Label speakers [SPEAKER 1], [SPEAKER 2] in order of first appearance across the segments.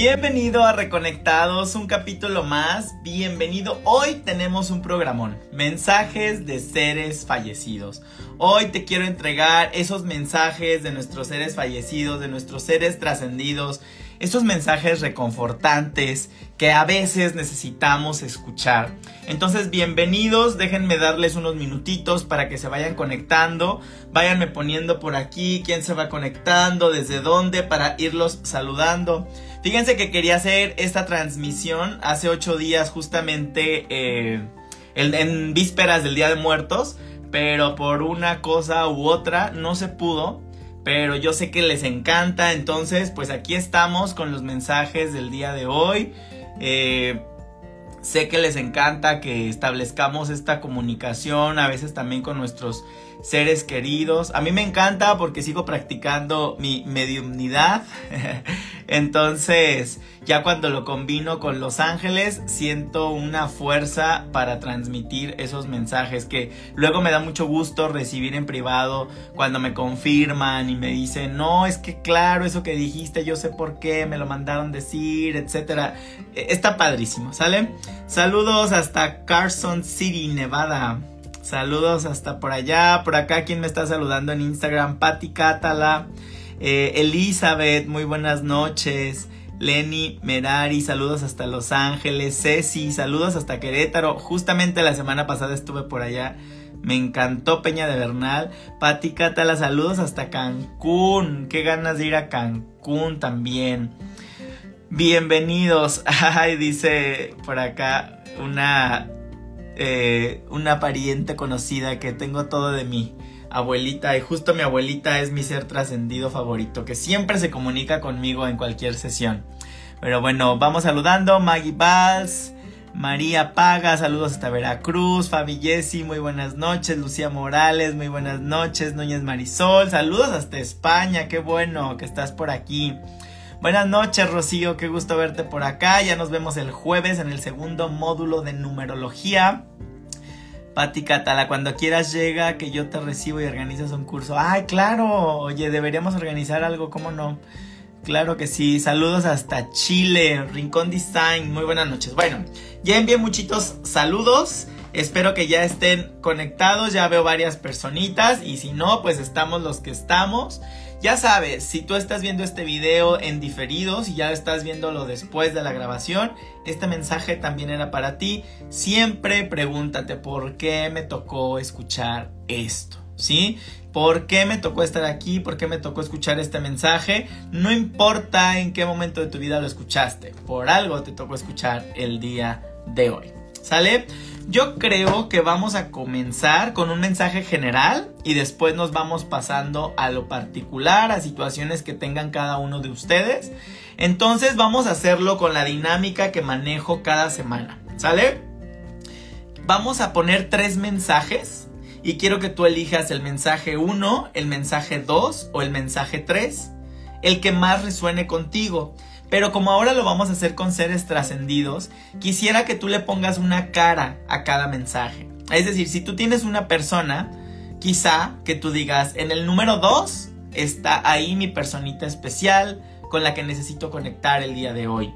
[SPEAKER 1] Bienvenido a Reconectados, un capítulo más. Bienvenido. Hoy tenemos un programón, mensajes de seres fallecidos. Hoy te quiero entregar esos mensajes de nuestros seres fallecidos, de nuestros seres trascendidos, esos mensajes reconfortantes que a veces necesitamos escuchar. Entonces, bienvenidos, déjenme darles unos minutitos para que se vayan conectando, váyanme poniendo por aquí quién se va conectando, desde dónde, para irlos saludando. Fíjense que quería hacer esta transmisión hace ocho días justamente eh, en vísperas del Día de Muertos, pero por una cosa u otra no se pudo pero yo sé que les encanta, entonces pues aquí estamos con los mensajes del día de hoy. Eh, sé que les encanta que establezcamos esta comunicación, a veces también con nuestros seres queridos. A mí me encanta porque sigo practicando mi mediumnidad. Entonces, ya cuando lo combino con Los Ángeles, siento una fuerza para transmitir esos mensajes que luego me da mucho gusto recibir en privado cuando me confirman y me dicen, no, es que claro, eso que dijiste, yo sé por qué, me lo mandaron decir, etc. E, está padrísimo, ¿sale? Saludos hasta Carson City, Nevada. Saludos hasta por allá. Por acá, ¿quién me está saludando en Instagram? Patti Catala. Eh, Elizabeth, muy buenas noches. Lenny Merari, saludos hasta Los Ángeles. Ceci, saludos hasta Querétaro. Justamente la semana pasada estuve por allá. Me encantó Peña de Bernal. Pati Catala, saludos hasta Cancún. Qué ganas de ir a Cancún también. Bienvenidos. Ay, dice por acá una eh, una pariente conocida que tengo todo de mi abuelita y justo mi abuelita es mi ser trascendido favorito que siempre se comunica conmigo en cualquier sesión. Pero bueno, vamos saludando. Maggie Valls, María Paga, saludos hasta Veracruz. Fabi Jessy, muy buenas noches. Lucía Morales, muy buenas noches. Núñez Marisol, saludos hasta España. Qué bueno que estás por aquí. Buenas noches, Rocío, qué gusto verte por acá. Ya nos vemos el jueves en el segundo módulo de numerología. Pati Catala, cuando quieras llega, que yo te recibo y organizas un curso. ¡Ay, claro! Oye, deberíamos organizar algo, ¿cómo no? Claro que sí. Saludos hasta Chile, Rincón Design. Muy buenas noches. Bueno, ya envié muchitos saludos. Espero que ya estén conectados. Ya veo varias personitas. Y si no, pues estamos los que estamos. Ya sabes, si tú estás viendo este video en diferido, si ya estás viéndolo después de la grabación, este mensaje también era para ti. Siempre pregúntate por qué me tocó escuchar esto, ¿sí? ¿Por qué me tocó estar aquí? ¿Por qué me tocó escuchar este mensaje? No importa en qué momento de tu vida lo escuchaste, por algo te tocó escuchar el día de hoy. ¿Sale? Yo creo que vamos a comenzar con un mensaje general y después nos vamos pasando a lo particular, a situaciones que tengan cada uno de ustedes. Entonces vamos a hacerlo con la dinámica que manejo cada semana. ¿Sale? Vamos a poner tres mensajes y quiero que tú elijas el mensaje 1, el mensaje 2 o el mensaje 3, el que más resuene contigo. Pero como ahora lo vamos a hacer con seres trascendidos, quisiera que tú le pongas una cara a cada mensaje. Es decir, si tú tienes una persona, quizá que tú digas, en el número 2 está ahí mi personita especial con la que necesito conectar el día de hoy.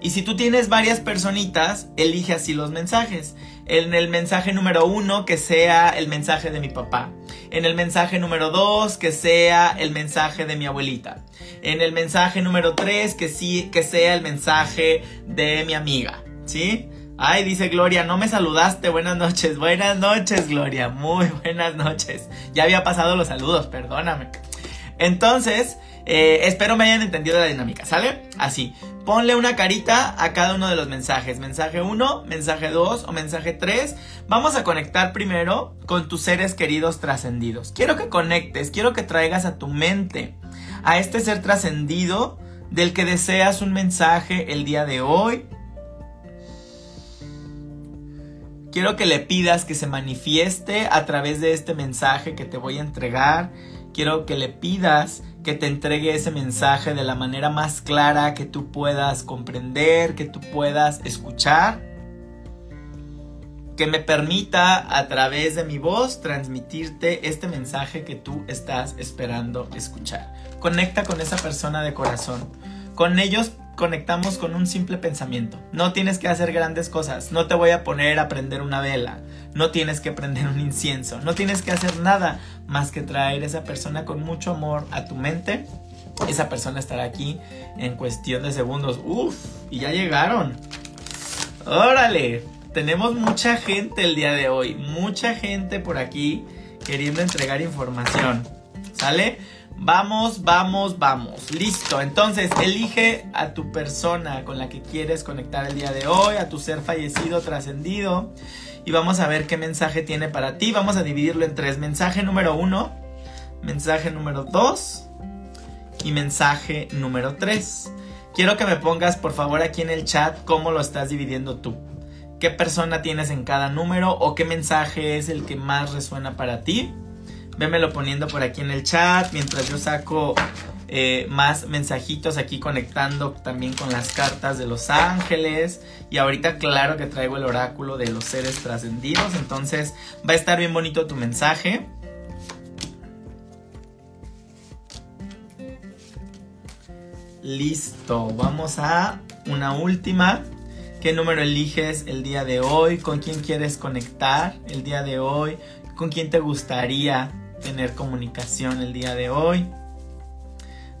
[SPEAKER 1] Y si tú tienes varias personitas, elige así los mensajes. En el mensaje número uno, que sea el mensaje de mi papá. En el mensaje número dos, que sea el mensaje de mi abuelita. En el mensaje número tres, que sí, que sea el mensaje de mi amiga. ¿Sí? Ay, dice Gloria, no me saludaste. Buenas noches. Buenas noches, Gloria. Muy buenas noches. Ya había pasado los saludos, perdóname. Entonces, eh, espero me hayan entendido la dinámica, ¿sale? Así ponle una carita a cada uno de los mensajes. Mensaje 1, mensaje 2 o mensaje 3. Vamos a conectar primero con tus seres queridos trascendidos. Quiero que conectes, quiero que traigas a tu mente a este ser trascendido del que deseas un mensaje el día de hoy. Quiero que le pidas que se manifieste a través de este mensaje que te voy a entregar. Quiero que le pidas que te entregue ese mensaje de la manera más clara que tú puedas comprender, que tú puedas escuchar, que me permita a través de mi voz transmitirte este mensaje que tú estás esperando escuchar. Conecta con esa persona de corazón. Con ellos conectamos con un simple pensamiento. No tienes que hacer grandes cosas. No te voy a poner a prender una vela. No tienes que prender un incienso. No tienes que hacer nada más que traer esa persona con mucho amor a tu mente. Esa persona estará aquí en cuestión de segundos. Uf, y ya llegaron. Órale, tenemos mucha gente el día de hoy. Mucha gente por aquí queriendo entregar información. ¿Sale? Vamos, vamos, vamos. Listo. Entonces, elige a tu persona con la que quieres conectar el día de hoy, a tu ser fallecido, trascendido. Y vamos a ver qué mensaje tiene para ti. Vamos a dividirlo en tres. Mensaje número uno, mensaje número dos y mensaje número tres. Quiero que me pongas por favor aquí en el chat cómo lo estás dividiendo tú. ¿Qué persona tienes en cada número o qué mensaje es el que más resuena para ti? Vémelo poniendo por aquí en el chat mientras yo saco eh, más mensajitos aquí conectando también con las cartas de los ángeles. Y ahorita claro que traigo el oráculo de los seres trascendidos. Entonces va a estar bien bonito tu mensaje. Listo, vamos a una última. ¿Qué número eliges el día de hoy? ¿Con quién quieres conectar el día de hoy? ¿Con quién te gustaría tener comunicación el día de hoy.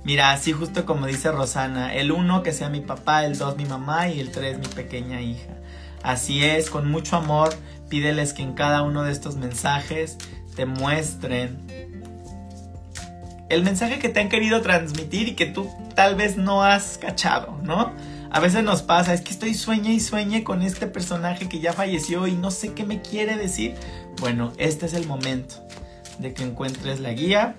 [SPEAKER 1] Mira, así justo como dice Rosana, el uno que sea mi papá, el dos mi mamá y el tres mi pequeña hija. Así es, con mucho amor, pídeles que en cada uno de estos mensajes te muestren el mensaje que te han querido transmitir y que tú tal vez no has cachado, ¿no? A veces nos pasa, es que estoy sueña y sueñe con este personaje que ya falleció y no sé qué me quiere decir. Bueno, este es el momento de que encuentres la guía.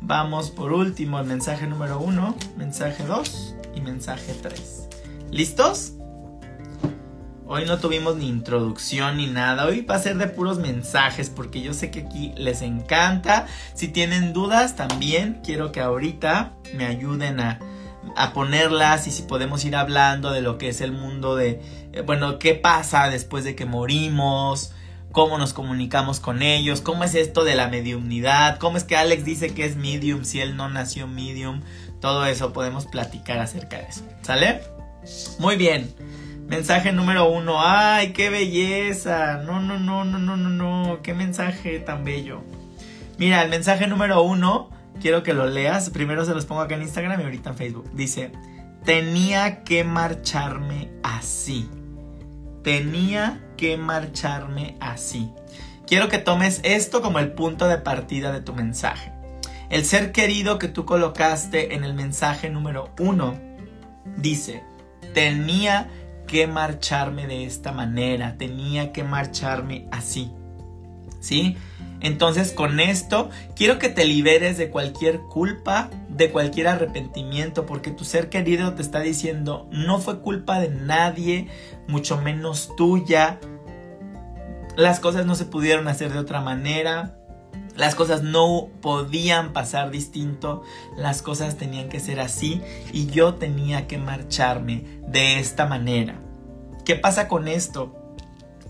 [SPEAKER 1] Vamos por último al mensaje número 1, mensaje 2 y mensaje 3. ¿Listos? Hoy no tuvimos ni introducción ni nada. Hoy va a ser de puros mensajes porque yo sé que aquí les encanta. Si tienen dudas también quiero que ahorita me ayuden a, a ponerlas y si podemos ir hablando de lo que es el mundo de, eh, bueno, qué pasa después de que morimos, cómo nos comunicamos con ellos, cómo es esto de la mediumnidad, cómo es que Alex dice que es medium si él no nació medium, todo eso podemos platicar acerca de eso, ¿sale? Muy bien. Mensaje número uno. ¡Ay, qué belleza! No, no, no, no, no, no, no. ¡Qué mensaje tan bello! Mira, el mensaje número uno, quiero que lo leas. Primero se los pongo acá en Instagram y ahorita en Facebook. Dice, tenía que marcharme así. Tenía que marcharme así. Quiero que tomes esto como el punto de partida de tu mensaje. El ser querido que tú colocaste en el mensaje número uno dice, tenía que marcharme de esta manera, tenía que marcharme así. ¿Sí? Entonces con esto quiero que te liberes de cualquier culpa, de cualquier arrepentimiento, porque tu ser querido te está diciendo, no fue culpa de nadie, mucho menos tuya. Las cosas no se pudieron hacer de otra manera. Las cosas no podían pasar distinto, las cosas tenían que ser así y yo tenía que marcharme de esta manera. ¿Qué pasa con esto?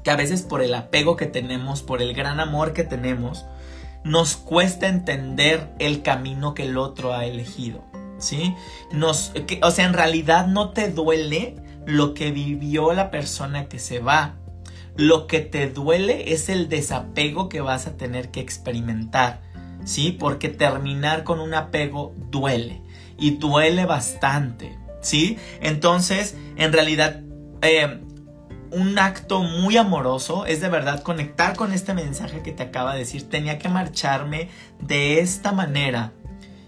[SPEAKER 1] Que a veces por el apego que tenemos, por el gran amor que tenemos, nos cuesta entender el camino que el otro ha elegido. ¿Sí? Nos, o sea, en realidad no te duele lo que vivió la persona que se va. Lo que te duele es el desapego que vas a tener que experimentar. ¿Sí? Porque terminar con un apego duele. Y duele bastante. ¿Sí? Entonces, en realidad, eh, un acto muy amoroso es de verdad conectar con este mensaje que te acaba de decir. Tenía que marcharme de esta manera.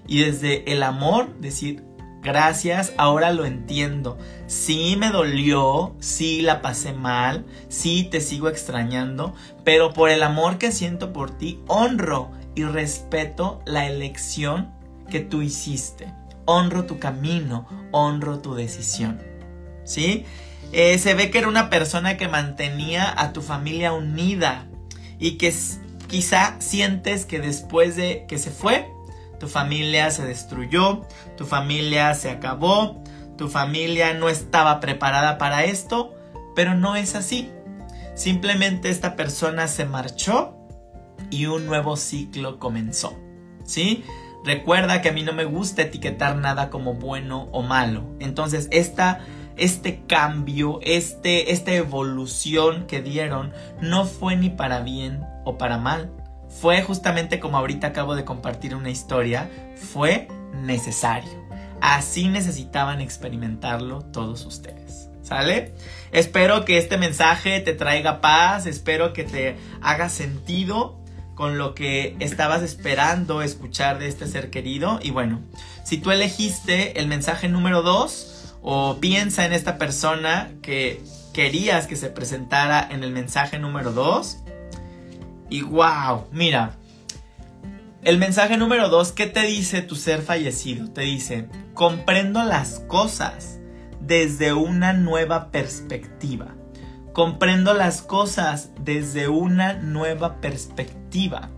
[SPEAKER 1] Y desde el amor decir, gracias, ahora lo entiendo. Sí me dolió, sí la pasé mal, sí te sigo extrañando, pero por el amor que siento por ti, honro y respeto la elección que tú hiciste. Honro tu camino, honro tu decisión. ¿Sí? Eh, se ve que era una persona que mantenía a tu familia unida y que quizá sientes que después de que se fue, tu familia se destruyó, tu familia se acabó, tu familia no estaba preparada para esto, pero no es así. Simplemente esta persona se marchó y un nuevo ciclo comenzó. ¿Sí? Recuerda que a mí no me gusta etiquetar nada como bueno o malo. Entonces, esta, este cambio, este, esta evolución que dieron, no fue ni para bien o para mal. Fue justamente como ahorita acabo de compartir una historia, fue necesario. Así necesitaban experimentarlo todos ustedes. ¿Sale? Espero que este mensaje te traiga paz, espero que te haga sentido con lo que estabas esperando escuchar de este ser querido. Y bueno, si tú elegiste el mensaje número 2 o piensa en esta persona que querías que se presentara en el mensaje número 2. Y wow, mira, el mensaje número 2, ¿qué te dice tu ser fallecido? Te dice, comprendo las cosas desde una nueva perspectiva. Comprendo las cosas desde una nueva perspectiva.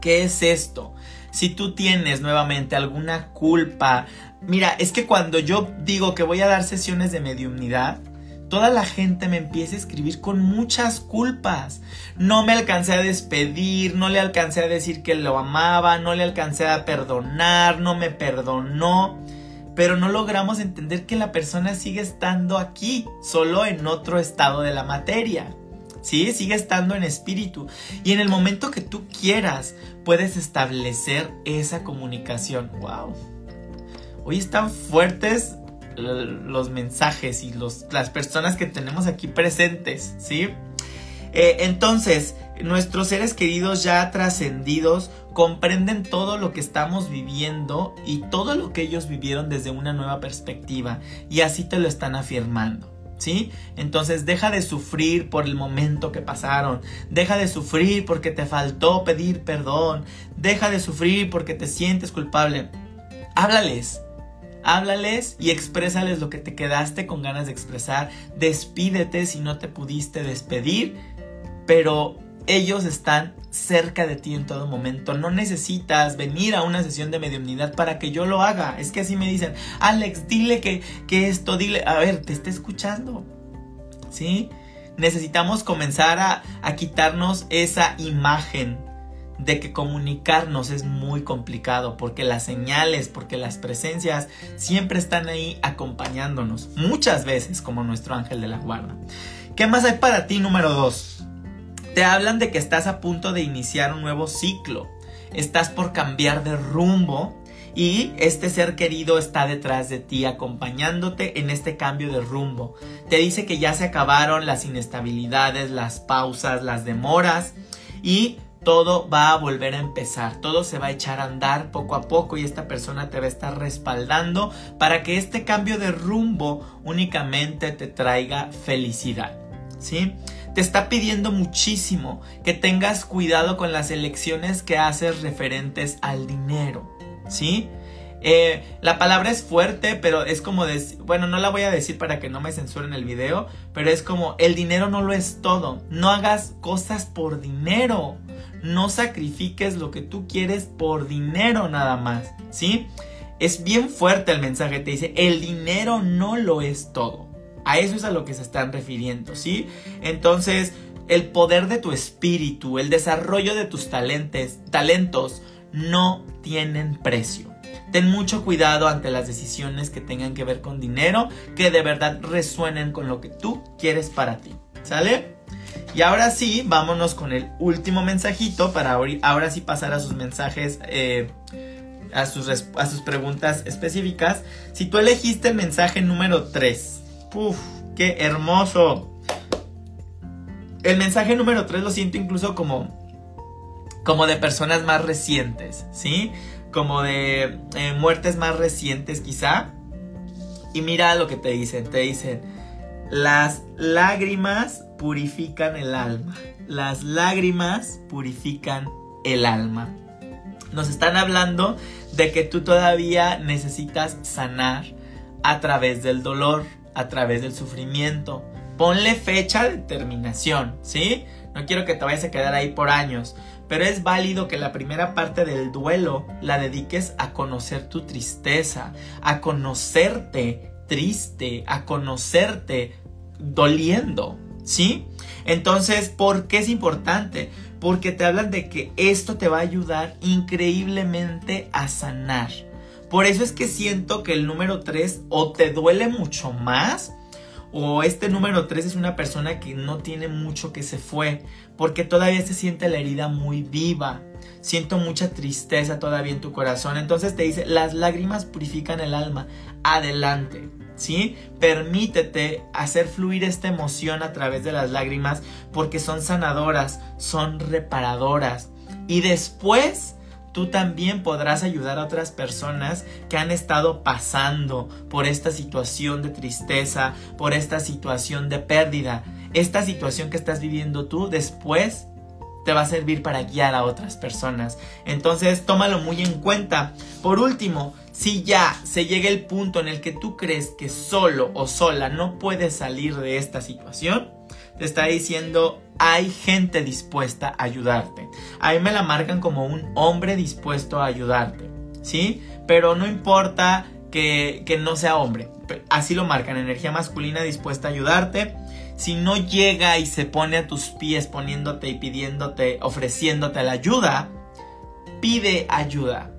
[SPEAKER 1] ¿Qué es esto? Si tú tienes nuevamente alguna culpa, mira, es que cuando yo digo que voy a dar sesiones de mediumnidad, toda la gente me empieza a escribir con muchas culpas. No me alcancé a despedir, no le alcancé a decir que lo amaba, no le alcancé a perdonar, no me perdonó pero no logramos entender que la persona sigue estando aquí, solo en otro estado de la materia. ¿Sí? Sigue estando en espíritu. Y en el momento que tú quieras, puedes establecer esa comunicación. ¡Wow! Hoy están fuertes los mensajes y las personas que tenemos aquí presentes, ¿sí? Eh, entonces, nuestros seres queridos ya trascendidos comprenden todo lo que estamos viviendo y todo lo que ellos vivieron desde una nueva perspectiva y así te lo están afirmando. ¿Sí? Entonces deja de sufrir por el momento que pasaron, deja de sufrir porque te faltó pedir perdón, deja de sufrir porque te sientes culpable. Háblales, háblales y exprésales lo que te quedaste con ganas de expresar, despídete si no te pudiste despedir, pero ellos están cerca de ti en todo momento. No necesitas venir a una sesión de mediunidad para que yo lo haga. Es que así me dicen, Alex, dile que, que esto, dile, a ver, te está escuchando. ¿Sí? Necesitamos comenzar a, a quitarnos esa imagen de que comunicarnos es muy complicado porque las señales, porque las presencias siempre están ahí acompañándonos, muchas veces como nuestro ángel de la guarda. ¿Qué más hay para ti número dos? Te hablan de que estás a punto de iniciar un nuevo ciclo. Estás por cambiar de rumbo y este ser querido está detrás de ti acompañándote en este cambio de rumbo. Te dice que ya se acabaron las inestabilidades, las pausas, las demoras y todo va a volver a empezar, todo se va a echar a andar poco a poco y esta persona te va a estar respaldando para que este cambio de rumbo únicamente te traiga felicidad. ¿Sí? te está pidiendo muchísimo que tengas cuidado con las elecciones que haces referentes al dinero, ¿sí? Eh, la palabra es fuerte, pero es como decir, bueno, no la voy a decir para que no me censuren el video, pero es como el dinero no lo es todo. No hagas cosas por dinero. No sacrifiques lo que tú quieres por dinero nada más, ¿sí? Es bien fuerte el mensaje, te dice, el dinero no lo es todo. A eso es a lo que se están refiriendo, ¿sí? Entonces, el poder de tu espíritu, el desarrollo de tus talentos, talentos no tienen precio. Ten mucho cuidado ante las decisiones que tengan que ver con dinero, que de verdad resuenen con lo que tú quieres para ti. ¿Sale? Y ahora sí, vámonos con el último mensajito para ahora sí pasar a sus mensajes, eh, a, sus, a sus preguntas específicas. Si tú elegiste el mensaje número 3, ¡Puf! ¡Qué hermoso! El mensaje número 3 lo siento incluso como, como de personas más recientes, ¿sí? Como de eh, muertes más recientes quizá. Y mira lo que te dicen, te dicen, las lágrimas purifican el alma. Las lágrimas purifican el alma. Nos están hablando de que tú todavía necesitas sanar a través del dolor a través del sufrimiento. Ponle fecha de terminación, ¿sí? No quiero que te vayas a quedar ahí por años, pero es válido que la primera parte del duelo la dediques a conocer tu tristeza, a conocerte triste, a conocerte doliendo, ¿sí? Entonces, ¿por qué es importante? porque te hablan de que esto te va a ayudar increíblemente a sanar. Por eso es que siento que el número 3 o te duele mucho más o este número 3 es una persona que no tiene mucho que se fue, porque todavía se siente la herida muy viva. Siento mucha tristeza todavía en tu corazón. Entonces te dice, las lágrimas purifican el alma. Adelante. ¿Sí? Permítete hacer fluir esta emoción a través de las lágrimas porque son sanadoras, son reparadoras. Y después tú también podrás ayudar a otras personas que han estado pasando por esta situación de tristeza, por esta situación de pérdida. Esta situación que estás viviendo tú después te va a servir para guiar a otras personas. Entonces, tómalo muy en cuenta. Por último, si ya se llega el punto en el que tú crees que solo o sola no puedes salir de esta situación, está diciendo hay gente dispuesta a ayudarte. A mí me la marcan como un hombre dispuesto a ayudarte, ¿sí? Pero no importa que, que no sea hombre, así lo marcan, energía masculina dispuesta a ayudarte. Si no llega y se pone a tus pies poniéndote y pidiéndote, ofreciéndote la ayuda, pide ayuda.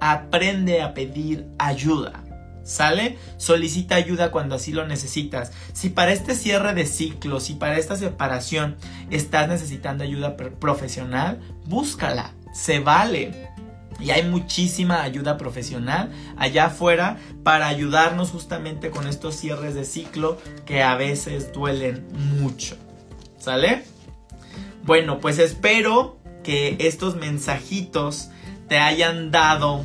[SPEAKER 1] Aprende a pedir ayuda. ¿Sale? Solicita ayuda cuando así lo necesitas. Si para este cierre de ciclo, si para esta separación estás necesitando ayuda profesional, búscala. Se vale. Y hay muchísima ayuda profesional allá afuera para ayudarnos justamente con estos cierres de ciclo que a veces duelen mucho. ¿Sale? Bueno, pues espero que estos mensajitos te hayan dado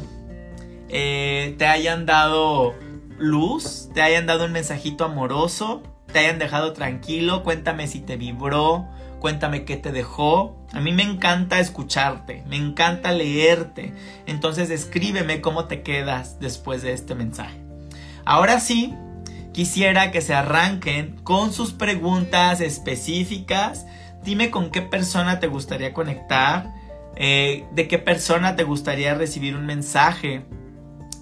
[SPEAKER 1] eh, te hayan dado luz, te hayan dado un mensajito amoroso, te hayan dejado tranquilo, cuéntame si te vibró, cuéntame qué te dejó. A mí me encanta escucharte, me encanta leerte, entonces escríbeme cómo te quedas después de este mensaje. Ahora sí, quisiera que se arranquen con sus preguntas específicas. Dime con qué persona te gustaría conectar, eh, de qué persona te gustaría recibir un mensaje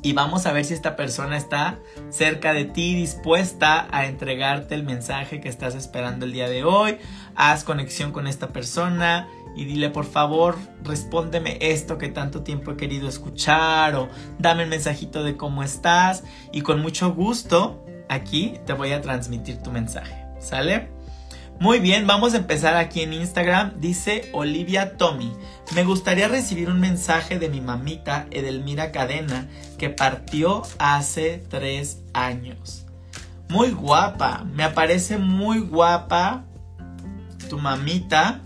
[SPEAKER 1] y vamos a ver si esta persona está cerca de ti, dispuesta a entregarte el mensaje que estás esperando el día de hoy. Haz conexión con esta persona y dile por favor, respóndeme esto que tanto tiempo he querido escuchar o dame el mensajito de cómo estás y con mucho gusto aquí te voy a transmitir tu mensaje. ¿Sale? Muy bien, vamos a empezar aquí en Instagram. Dice Olivia Tommy. Me gustaría recibir un mensaje de mi mamita Edelmira Cadena que partió hace tres años. Muy guapa, me aparece muy guapa tu mamita.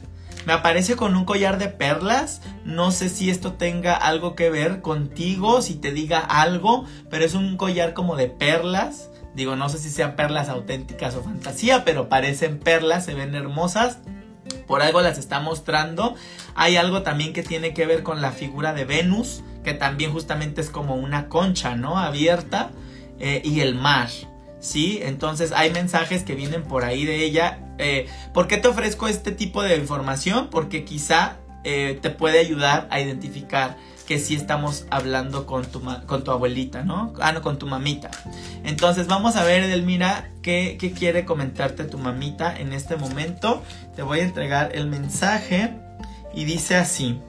[SPEAKER 1] Me aparece con un collar de perlas. No sé si esto tenga algo que ver contigo, si te diga algo, pero es un collar como de perlas. Digo, no sé si sean perlas auténticas o fantasía, pero parecen perlas, se ven hermosas. Por algo las está mostrando. Hay algo también que tiene que ver con la figura de Venus, que también justamente es como una concha, ¿no? Abierta. Eh, y el mar. ¿sí? Entonces hay mensajes que vienen por ahí de ella. Eh, ¿Por qué te ofrezco este tipo de información? Porque quizá eh, te puede ayudar a identificar que sí estamos hablando con tu, con tu abuelita, ¿no? Ah, no, con tu mamita. Entonces vamos a ver, Edelmira, qué, qué quiere comentarte tu mamita en este momento. Te voy a entregar el mensaje y dice así.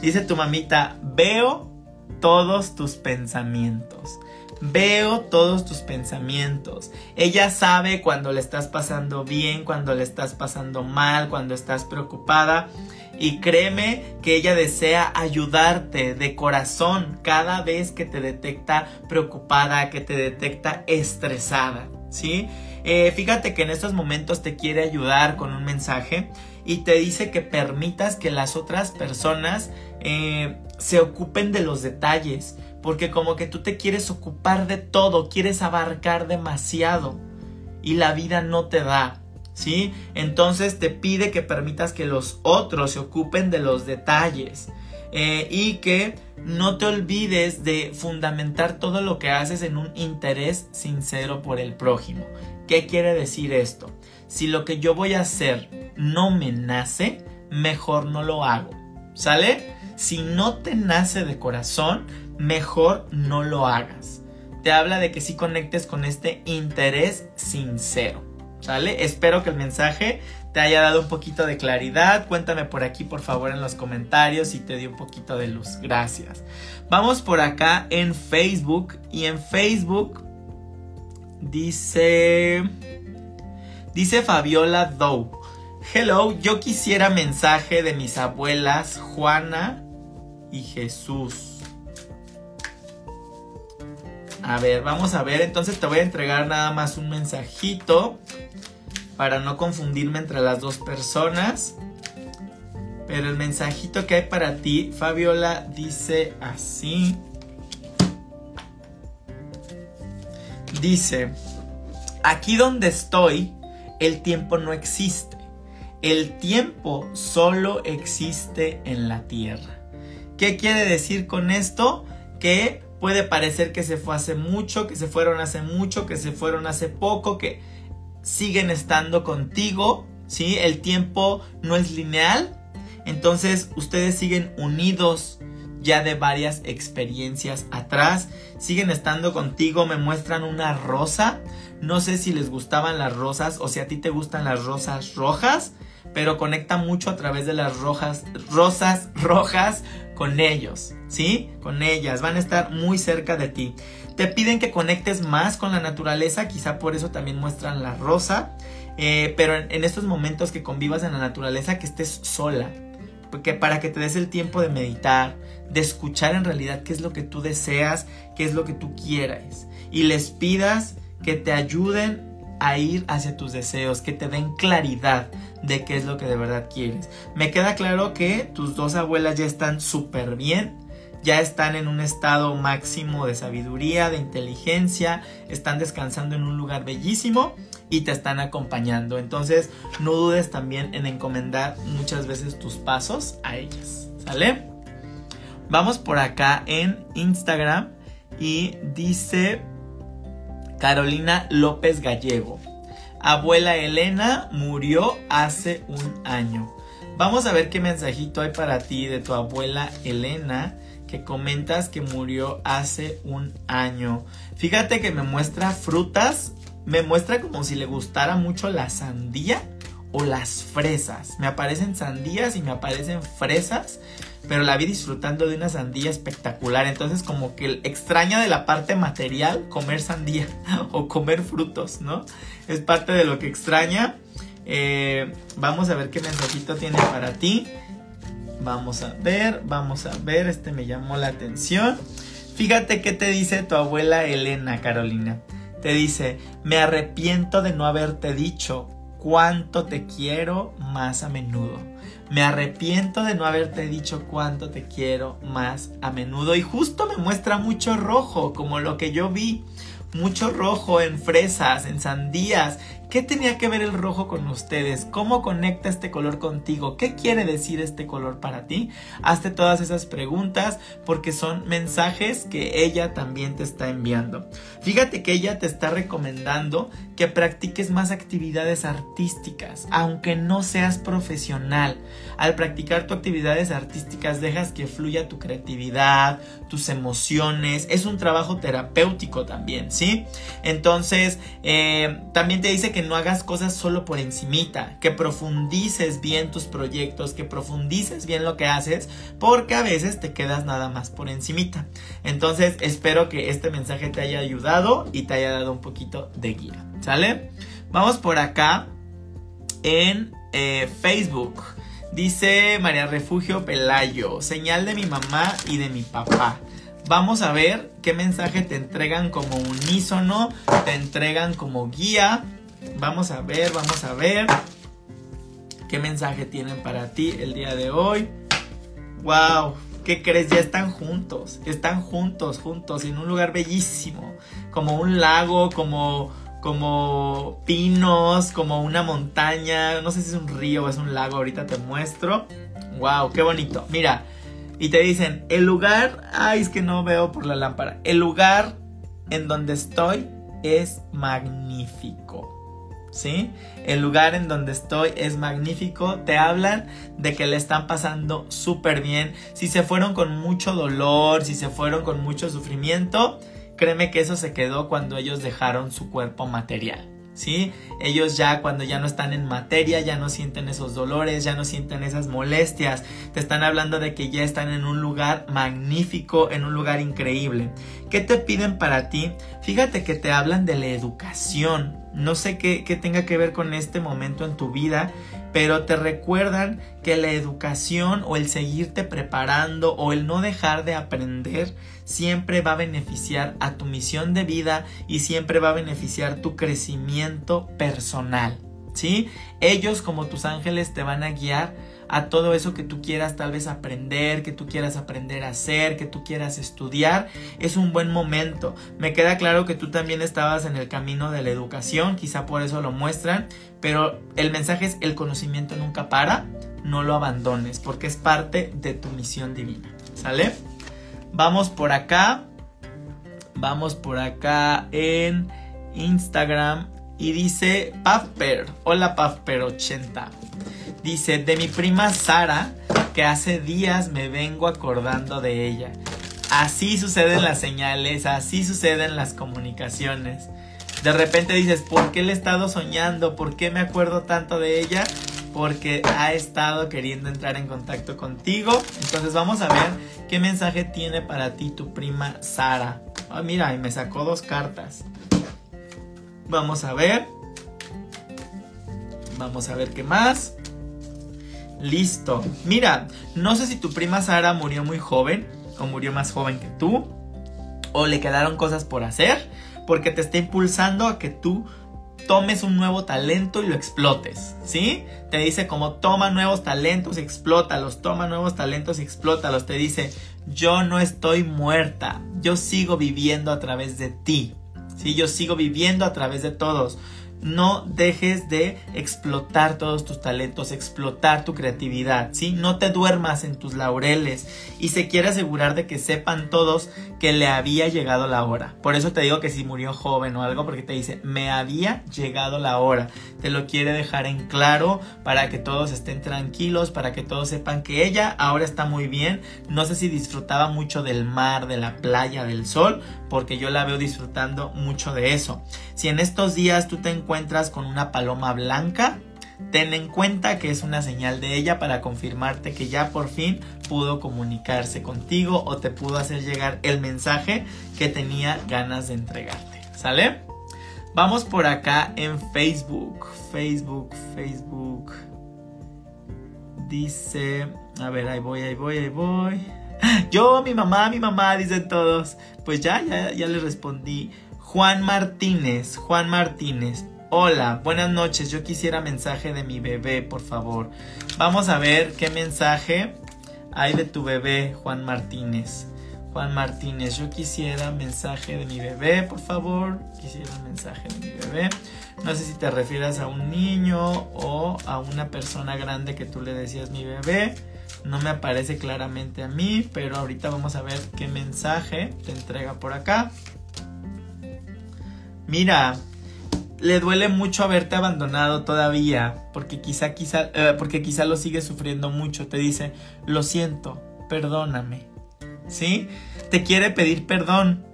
[SPEAKER 1] Dice tu mamita, veo todos tus pensamientos. Veo todos tus pensamientos. Ella sabe cuando le estás pasando bien, cuando le estás pasando mal, cuando estás preocupada y créeme que ella desea ayudarte de corazón cada vez que te detecta preocupada, que te detecta estresada, ¿sí? Eh, fíjate que en estos momentos te quiere ayudar con un mensaje y te dice que permitas que las otras personas eh, se ocupen de los detalles, porque como que tú te quieres ocupar de todo, quieres abarcar demasiado y la vida no te da. ¿Sí? Entonces te pide que permitas que los otros se ocupen de los detalles eh, y que no te olvides de fundamentar todo lo que haces en un interés sincero por el prójimo. ¿Qué quiere decir esto? Si lo que yo voy a hacer no me nace, mejor no lo hago. ¿Sale? Si no te nace de corazón, mejor no lo hagas. Te habla de que si conectes con este interés sincero. ¿Sale? Espero que el mensaje te haya dado un poquito de claridad. Cuéntame por aquí, por favor, en los comentarios si te dio un poquito de luz. Gracias. Vamos por acá en Facebook. Y en Facebook dice... Dice Fabiola Dow. Hello, yo quisiera mensaje de mis abuelas Juana y Jesús. A ver, vamos a ver. Entonces te voy a entregar nada más un mensajito para no confundirme entre las dos personas. Pero el mensajito que hay para ti, Fabiola, dice así. Dice, aquí donde estoy, el tiempo no existe. El tiempo solo existe en la tierra. ¿Qué quiere decir con esto? Que puede parecer que se fue hace mucho, que se fueron hace mucho, que se fueron hace poco, que siguen estando contigo, ¿sí? El tiempo no es lineal, entonces ustedes siguen unidos ya de varias experiencias atrás, siguen estando contigo, me muestran una rosa, no sé si les gustaban las rosas o si a ti te gustan las rosas rojas, pero conecta mucho a través de las rojas, rosas rojas con ellos, ¿sí? Con ellas, van a estar muy cerca de ti. Te piden que conectes más con la naturaleza, quizá por eso también muestran la rosa, eh, pero en, estos momentos que convivas en la naturaleza, que estés sola, porque para que te des el tiempo de meditar, de escuchar en realidad qué es lo que tú deseas, qué es lo que tú quieras, y les pidas que te ayuden a ir hacia tus deseos, que te den claridad de qué es lo que de verdad quieres. Me queda claro que tus dos abuelas ya están súper bien, ya están en un estado máximo de sabiduría, de inteligencia, están descansando en un lugar bellísimo y te están acompañando. Entonces, no dudes también en encomendar muchas veces tus pasos a ellas. ¿Sale? Vamos por acá en Instagram y dice Carolina López Gallego. Abuela Elena murió hace un año. Vamos a ver qué mensajito hay para ti de tu abuela Elena que comentas que murió hace un año. Fíjate que me muestra frutas, me muestra como si le gustara mucho la sandía o las fresas. Me aparecen sandías y me aparecen fresas, pero la vi disfrutando de una sandía espectacular. Entonces como que extraña de la parte material comer sandía o comer frutos, ¿no? Es parte de lo que extraña. Eh, vamos a ver qué mensajito tiene para ti. Vamos a ver, vamos a ver, este me llamó la atención. Fíjate qué te dice tu abuela Elena, Carolina. Te dice, me arrepiento de no haberte dicho cuánto te quiero más a menudo. Me arrepiento de no haberte dicho cuánto te quiero más a menudo. Y justo me muestra mucho rojo, como lo que yo vi. Mucho rojo en fresas, en sandías, ¿Qué tenía que ver el rojo con ustedes? ¿Cómo conecta este color contigo? ¿Qué quiere decir este color para ti? Hazte todas esas preguntas porque son mensajes que ella también te está enviando. Fíjate que ella te está recomendando que practiques más actividades artísticas, aunque no seas profesional. Al practicar tus actividades artísticas dejas que fluya tu creatividad, tus emociones. Es un trabajo terapéutico también, ¿sí? Entonces, eh, también te dice que no hagas cosas solo por encimita, que profundices bien tus proyectos, que profundices bien lo que haces, porque a veces te quedas nada más por encimita. Entonces espero que este mensaje te haya ayudado y te haya dado un poquito de guía, ¿sale? Vamos por acá en eh, Facebook. Dice María Refugio Pelayo, señal de mi mamá y de mi papá. Vamos a ver qué mensaje te entregan como unísono, te entregan como guía Vamos a ver, vamos a ver qué mensaje tienen para ti el día de hoy. ¡Wow! ¿Qué crees? Ya están juntos. Están juntos, juntos, en un lugar bellísimo. Como un lago, como, como pinos, como una montaña. No sé si es un río o es un lago. Ahorita te muestro. ¡Wow! ¡Qué bonito! Mira. Y te dicen, el lugar... Ay, es que no veo por la lámpara. El lugar en donde estoy es magnífico. ¿Sí? El lugar en donde estoy es magnífico. Te hablan de que le están pasando súper bien. Si se fueron con mucho dolor, si se fueron con mucho sufrimiento, créeme que eso se quedó cuando ellos dejaron su cuerpo material. ¿sí? Ellos ya cuando ya no están en materia, ya no sienten esos dolores, ya no sienten esas molestias, te están hablando de que ya están en un lugar magnífico, en un lugar increíble. ¿Qué te piden para ti? Fíjate que te hablan de la educación. No sé qué, tenga que ver con este momento en tu vida, pero te recuerdan que la educación o el seguirte preparando o el no dejar de aprender siempre va a beneficiar a tu misión de vida y siempre va a beneficiar tu crecimiento personal. ¿Sí? Ellos como tus ángeles te van a guiar a todo eso que tú quieras tal vez aprender, que tú quieras aprender a hacer, que tú quieras estudiar, es un buen momento. Me queda claro que tú también estabas en el camino de la educación, quizá por eso lo muestran, pero el mensaje es el conocimiento nunca para, no lo abandones, porque es parte de tu misión divina. ¿Sale? Vamos por acá. Vamos por acá en Instagram. Y dice Pafper. Hola Pafper80. Dice, de mi prima Sara, que hace días me vengo acordando de ella. Así suceden las señales, así suceden las comunicaciones. De repente dices, ¿por qué le he estado soñando? ¿Por qué me acuerdo tanto de ella? Porque ha estado queriendo entrar en contacto contigo. Entonces vamos a ver qué mensaje tiene para ti tu prima Sara. Ah, mira, me sacó dos cartas. Vamos a ver. Vamos a ver qué más. Listo. Mira, no sé si tu prima Sara murió muy joven o murió más joven que tú o le quedaron cosas por hacer porque te está impulsando a que tú tomes un nuevo talento y lo explotes, ¿sí? Te dice como toma nuevos talentos y explótalos, toma nuevos talentos y explótalos. Te dice, yo no estoy muerta, yo sigo viviendo a través de ti, ¿sí? Yo sigo viviendo a través de todos no dejes de explotar todos tus talentos, explotar tu creatividad, ¿sí? No te duermas en tus laureles y se quiere asegurar de que sepan todos que le había llegado la hora. Por eso te digo que si murió joven o algo, porque te dice, me había llegado la hora. Te lo quiere dejar en claro para que todos estén tranquilos, para que todos sepan que ella ahora está muy bien. No sé si disfrutaba mucho del mar, de la playa, del sol, porque yo la veo disfrutando mucho de eso. Si en estos días tú te encuentras con una paloma blanca, ten en cuenta que es una señal de ella para confirmarte que ya por fin pudo comunicarse contigo o te pudo hacer llegar el mensaje que tenía ganas de entregarte. ¿Sale? Vamos por acá en Facebook. Facebook, Facebook. Dice, a ver, ahí voy, ahí voy, ahí voy. Yo, mi mamá, mi mamá, dicen todos. Pues ya, ya, ya les respondí. Juan Martínez, Juan Martínez. Hola, buenas noches. Yo quisiera mensaje de mi bebé, por favor. Vamos a ver qué mensaje hay de tu bebé, Juan Martínez. Juan Martínez, yo quisiera mensaje de mi bebé, por favor. Quisiera mensaje de mi bebé. No sé si te refieras a un niño o a una persona grande que tú le decías mi bebé. No me aparece claramente a mí, pero ahorita vamos a ver qué mensaje te entrega por acá. Mira, le duele mucho haberte abandonado todavía, porque quizá, quizá, eh, porque quizá lo sigue sufriendo mucho. Te dice, lo siento, perdóname. ¿Sí? Te quiere pedir perdón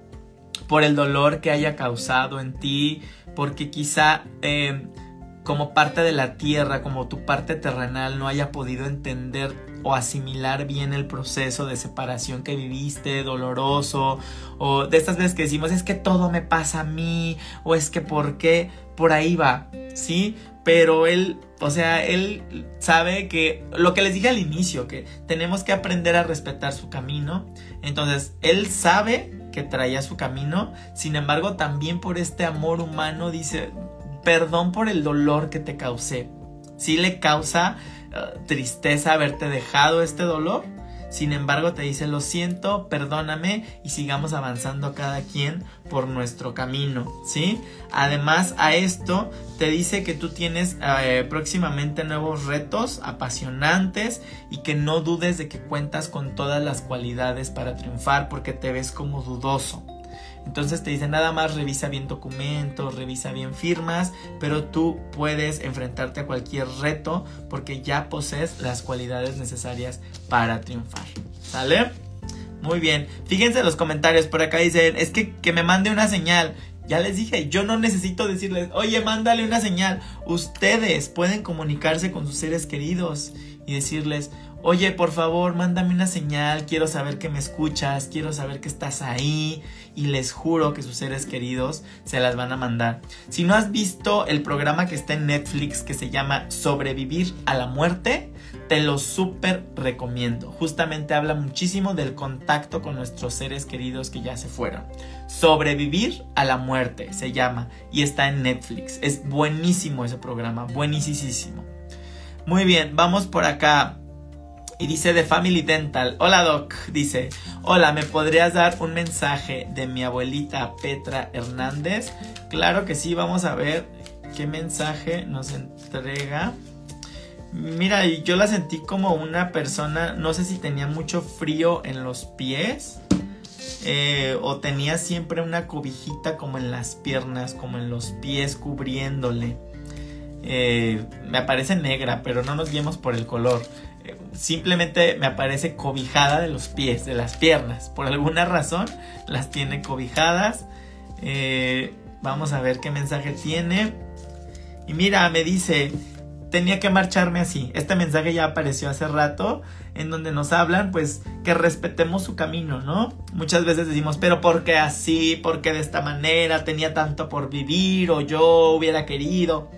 [SPEAKER 1] por el dolor que haya causado en ti, porque quizá eh, como parte de la tierra, como tu parte terrenal, no haya podido entender o asimilar bien el proceso de separación que viviste, doloroso, o de estas veces que decimos es que todo me pasa a mí, o es que por qué, por ahí va, ¿sí? Pero él, o sea, él sabe que lo que les dije al inicio, que tenemos que aprender a respetar su camino, entonces él sabe que traía su camino, sin embargo también por este amor humano dice, perdón por el dolor que te causé, sí le causa tristeza haberte dejado este dolor. Sin embargo, te dice, lo siento, perdóname y sigamos avanzando cada quien por nuestro camino, ¿sí? Además a esto, te dice que tú tienes eh, próximamente nuevos retos apasionantes y que no dudes de que cuentas con todas las cualidades para triunfar porque te ves como dudoso. Entonces te dice nada más revisa bien documentos, revisa bien firmas, pero tú puedes enfrentarte a cualquier reto porque ya posees las cualidades necesarias para triunfar. ¿Sale? Muy bien. Fíjense en los comentarios, por acá dicen, es que, que me mande una señal. Ya les dije, yo no necesito decirles, oye, mándale una señal. Ustedes pueden comunicarse con sus seres queridos y decirles, oye, por favor, mándame una señal, quiero saber que me escuchas, quiero saber que estás ahí y les juro que sus seres queridos se las van a mandar. Si no has visto el programa que está en Netflix que se llama Sobrevivir a la muerte, te lo súper recomiendo. Justamente habla muchísimo del contacto con nuestros seres queridos que ya se fueron. Sobrevivir a la muerte se llama y está en Netflix. Es buenísimo ese programa, buenísimo. Muy bien, vamos por acá. Y dice de Family Dental. Hola Doc, dice. Hola, ¿me podrías dar un mensaje de mi abuelita Petra Hernández? Claro que sí, vamos a ver qué mensaje nos entrega. Mira, yo la sentí como una persona, no sé si tenía mucho frío en los pies eh, o tenía siempre una cobijita como en las piernas, como en los pies cubriéndole. Eh, me aparece negra, pero no nos guiemos por el color. Eh, simplemente me aparece cobijada de los pies, de las piernas. Por alguna razón las tiene cobijadas. vamos a ver qué mensaje tiene. Y mira, me dice, tenía que marcharme así. Este mensaje ya apareció hace rato en donde nos hablan pues que respetemos su camino, ¿no? Muchas veces decimos, pero ¿por qué así? ¿Por qué de esta manera? Tenía tanto por vivir o yo hubiera querido.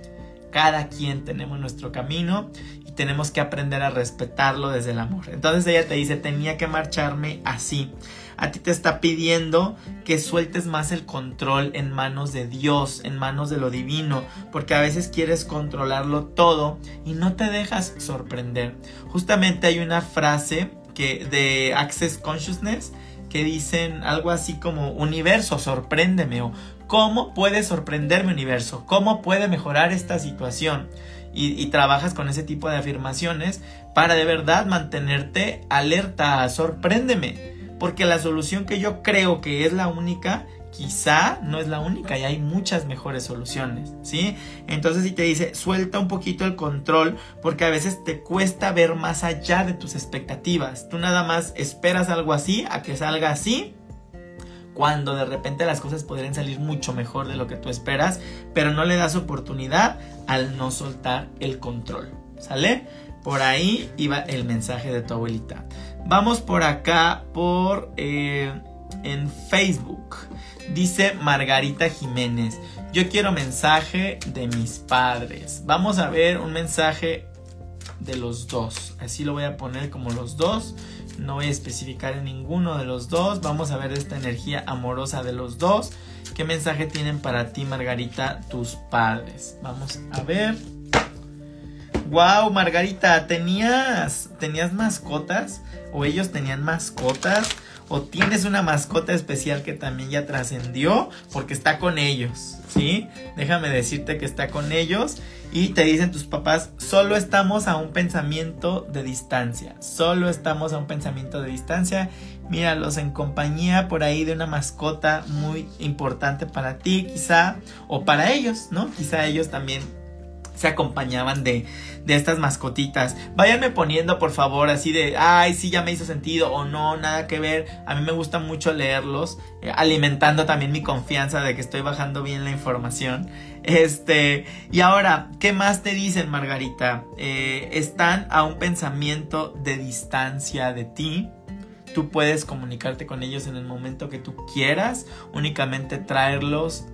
[SPEAKER 1] Cada quien tenemos nuestro camino y tenemos que aprender a respetarlo desde el amor. Entonces ella te dice, tenía que marcharme así a ti te está pidiendo que sueltes más el control en manos de Dios, en manos de lo divino, porque a veces quieres controlarlo todo y no te dejas sorprender. Justamente hay una frase que de Access Consciousness que dicen algo así como universo, sorpréndeme o cómo puede sorprenderme universo, cómo puede mejorar esta situación. Y, y, trabajas con ese tipo de afirmaciones para de verdad mantenerte alerta, sorpréndeme porque la solución que yo creo que es la única, quizá no es la única y hay muchas mejores soluciones, ¿sí? Entonces si te dice, suelta un poquito el control porque a veces te cuesta ver más allá de tus expectativas. Tú nada más esperas algo así a que salga así cuando de repente las cosas podrían salir mucho mejor de lo que tú esperas, pero no le das oportunidad al no soltar el control, ¿sale? Por ahí iba el mensaje de tu abuelita. Vamos por acá por eh, en Facebook. Dice Margarita Jiménez. Yo quiero mensaje de mis padres. Vamos a ver un mensaje de los dos. Así lo voy a poner como los dos. No voy a especificar en ninguno de los dos. Vamos a ver esta energía amorosa de los dos. ¿Qué mensaje tienen para ti, Margarita, tus padres? Vamos a ver. Wow, Margarita, ¿tenías, ¿tenías mascotas? ¿O ellos tenían mascotas? ¿O tienes una mascota especial que también ya trascendió? Porque está con ellos, ¿sí? Déjame decirte que está con ellos. Y te dicen tus papás, solo estamos a un pensamiento de distancia. Solo estamos a un pensamiento de distancia. Míralos en compañía por ahí de una mascota muy importante para ti, quizá. O para ellos, ¿no? Quizá ellos también se acompañaban de, de estas mascotitas. Váyanme poniendo por favor así de, ay, sí, ya me hizo sentido o no, nada que ver. A mí me gusta mucho leerlos, eh, alimentando también mi confianza de que estoy bajando bien la información. Este, y ahora, ¿qué más te dicen, Margarita? Eh, están a un pensamiento de distancia de ti. Tú puedes comunicarte con ellos en el momento que tú quieras, únicamente traerlos,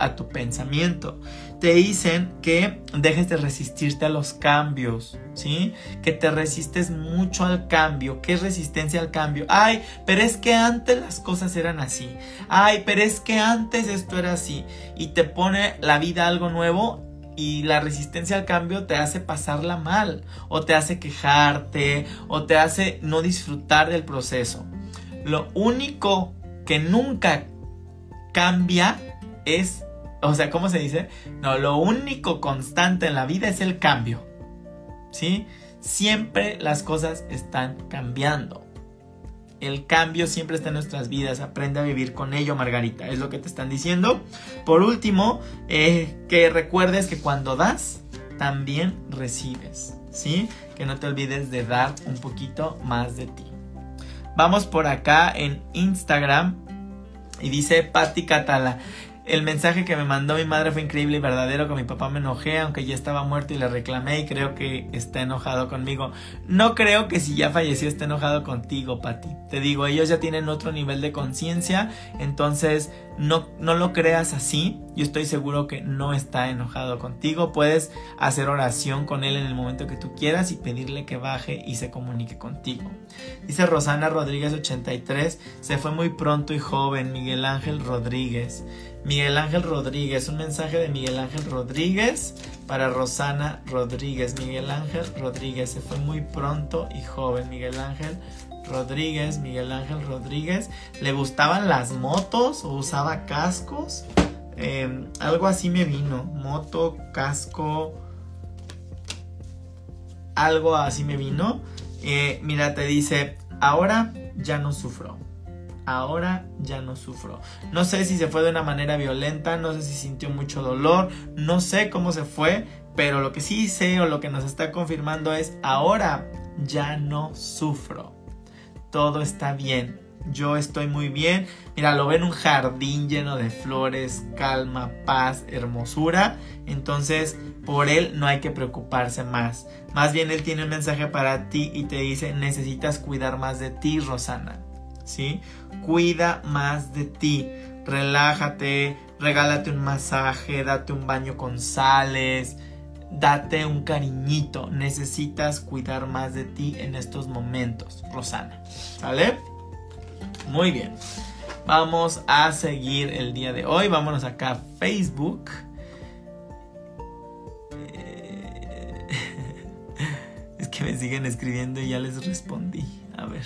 [SPEAKER 1] a tu pensamiento te dicen que dejes de resistirte a los cambios, ¿sí? Que te resistes mucho al cambio. ¿Qué es resistencia al cambio? Ay, pero es que antes las cosas eran así. Ay, pero es que antes esto era así. Y te pone la vida algo nuevo y la resistencia al cambio te hace pasarla mal o te hace quejarte o te hace no disfrutar del proceso. Lo único que nunca cambia es o sea, ¿cómo se dice? No, lo único constante en la vida es el cambio. ¿Sí? Siempre las cosas están cambiando. El cambio siempre está en nuestras vidas. Aprende a vivir con ello, Margarita. Es lo que te están diciendo. Por último, eh, que recuerdes que cuando das, también recibes. ¿Sí? Que no te olvides de dar un poquito más de ti. Vamos por acá en Instagram. Y dice Patti Catala. El mensaje que me mandó mi madre fue increíble y verdadero. Con mi papá me enojé, aunque ya estaba muerto y le reclamé y creo que está enojado conmigo. No creo que si ya falleció esté enojado contigo, Pati. Te digo, ellos ya tienen otro nivel de conciencia, entonces no, no lo creas así. Yo estoy seguro que no está enojado contigo. Puedes hacer oración con él en el momento que tú quieras y pedirle que baje y se comunique contigo. Dice Rosana Rodríguez 83, se fue muy pronto y joven, Miguel Ángel Rodríguez. Miguel Ángel Rodríguez, un mensaje de Miguel Ángel Rodríguez para Rosana Rodríguez. Miguel Ángel Rodríguez se fue muy pronto y joven. Miguel Ángel Rodríguez, Miguel Ángel Rodríguez. ¿Le gustaban las motos o usaba cascos? Em, algo así me vino. Moto, casco. Algo así me vino. Eh, mira, te dice, ahora ya no sufro ahora ya no sufro. No sé si se fue de una manera violenta, no sé si sintió mucho dolor, no sé cómo se fue, pero lo que sí sé o lo que nos está confirmando es ahora ya no sufro. Todo está bien. Yo estoy muy bien. Mira, lo ven un jardín lleno de flores, calma, paz, hermosura. Entonces, por él no hay que preocuparse más. Más bien él tiene un mensaje para ti y te dice, necesitas cuidar más de ti, Rosana. ¿sí? Cuida más de ti, relájate, regálate un masaje, date un baño con sales, date un cariñito. Necesitas cuidar más de ti en estos momentos, Rosana. ¿Vale? Muy bien. Vamos a seguir el día de hoy. Vámonos acá a Facebook. Eh, es que me siguen escribiendo y ya les respondí. A ver.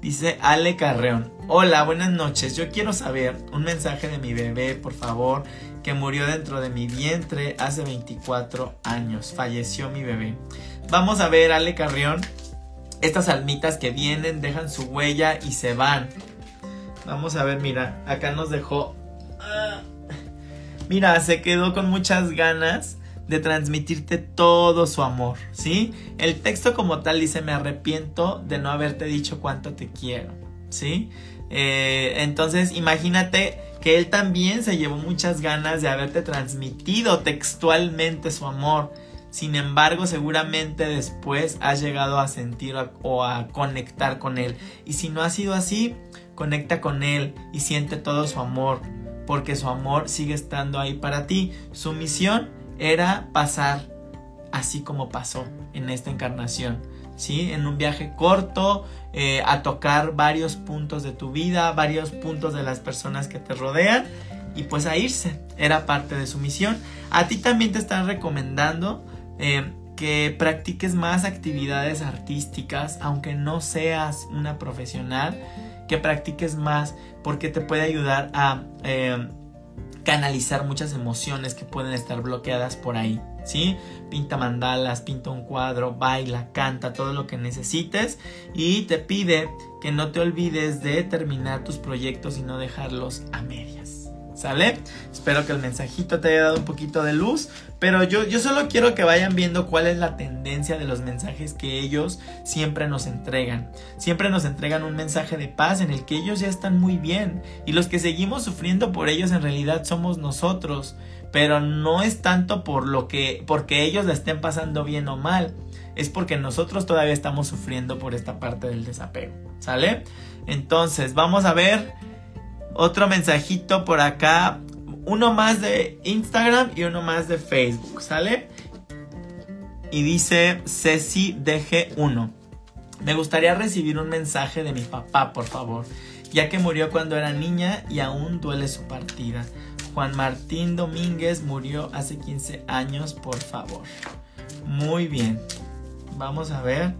[SPEAKER 1] Dice Ale Carreón. Hola, buenas noches. Yo quiero saber un mensaje de mi bebé, por favor, que murió dentro de mi vientre hace 24 años. Falleció mi bebé. Vamos a ver, Ale Carreón. Estas almitas que vienen, dejan su huella y se van. Vamos a ver, mira, acá nos dejó... Ah. Mira, se quedó con muchas ganas de transmitirte todo su amor, ¿sí? El texto como tal dice, me arrepiento de no haberte dicho cuánto te quiero, ¿sí? Eh, entonces imagínate que él también se llevó muchas ganas de haberte transmitido textualmente su amor. Sin embargo, seguramente después has llegado a sentir o a conectar con él. Y si no ha sido así, conecta con él y siente todo su amor, porque su amor sigue estando ahí para ti. Su misión era pasar así como pasó en esta encarnación, ¿sí? En un viaje corto, eh, a tocar varios puntos de tu vida, varios puntos de las personas que te rodean y pues a irse, era parte de su misión. A ti también te están recomendando eh, que practiques más actividades artísticas, aunque no seas una profesional, que practiques más porque te puede ayudar a... Eh, canalizar muchas emociones que pueden estar bloqueadas por ahí, ¿sí? Pinta mandalas, pinta un cuadro, baila, canta, todo lo que necesites y te pide que no te olvides de terminar tus proyectos y no dejarlos a medias. ¿Sale? Espero que el mensajito te haya dado un poquito de luz. Pero yo, yo solo quiero que vayan viendo cuál es la tendencia de los mensajes que ellos siempre nos entregan. Siempre nos entregan un mensaje de paz en el que ellos ya están muy bien. Y los que seguimos sufriendo por ellos en realidad somos nosotros. Pero no es tanto por lo que. porque ellos la estén pasando bien o mal. Es porque nosotros todavía estamos sufriendo por esta parte del desapego. ¿Sale? Entonces, vamos a ver otro mensajito por acá. Uno más de Instagram y uno más de Facebook, ¿sale? Y dice Ceci DG1. Me gustaría recibir un mensaje de mi papá, por favor, ya que murió cuando era niña y aún duele su partida. Juan Martín Domínguez murió hace 15 años, por favor. Muy bien. Vamos a ver.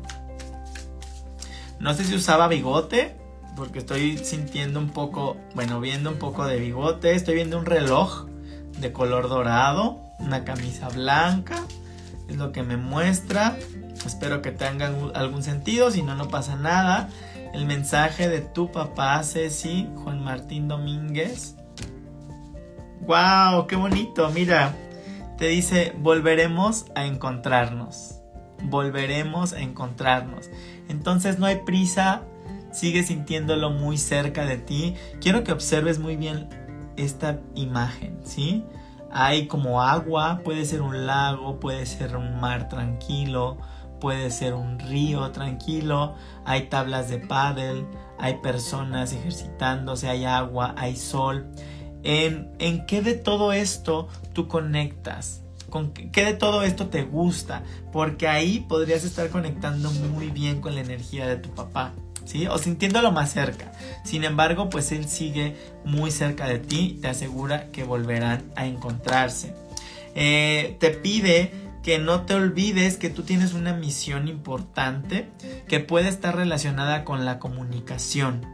[SPEAKER 1] No sé si usaba bigote porque estoy sintiendo un poco, bueno, viendo un poco de bigote, estoy viendo un reloj de color dorado, una camisa blanca, es lo que me muestra. Espero que tenga algún sentido, si no, no pasa nada. El mensaje de tu papá, Ceci, Juan Martín Domínguez. ¡Wow! ¡Qué bonito! Mira, te dice, volveremos a encontrarnos. Volveremos a encontrarnos. Entonces no hay prisa, sigue sintiéndolo muy cerca de ti. Quiero que observes muy bien esta imagen, ¿sí? Hay como agua, puede ser un lago, puede ser un mar tranquilo, puede ser un río tranquilo, hay tablas de paddle, hay personas ejercitándose, hay agua, hay sol. ¿En, qué de todo esto tú conectas? ¿Con qué de todo esto te gusta? Porque ahí podrías estar conectando muy bien con la energía de tu papá. ¿Sí? O sintiéndolo más cerca. Sin embargo, pues él sigue muy cerca de ti, te asegura que volverán a encontrarse. Eh, te pide que no te olvides que tú tienes una misión importante que puede estar relacionada con la comunicación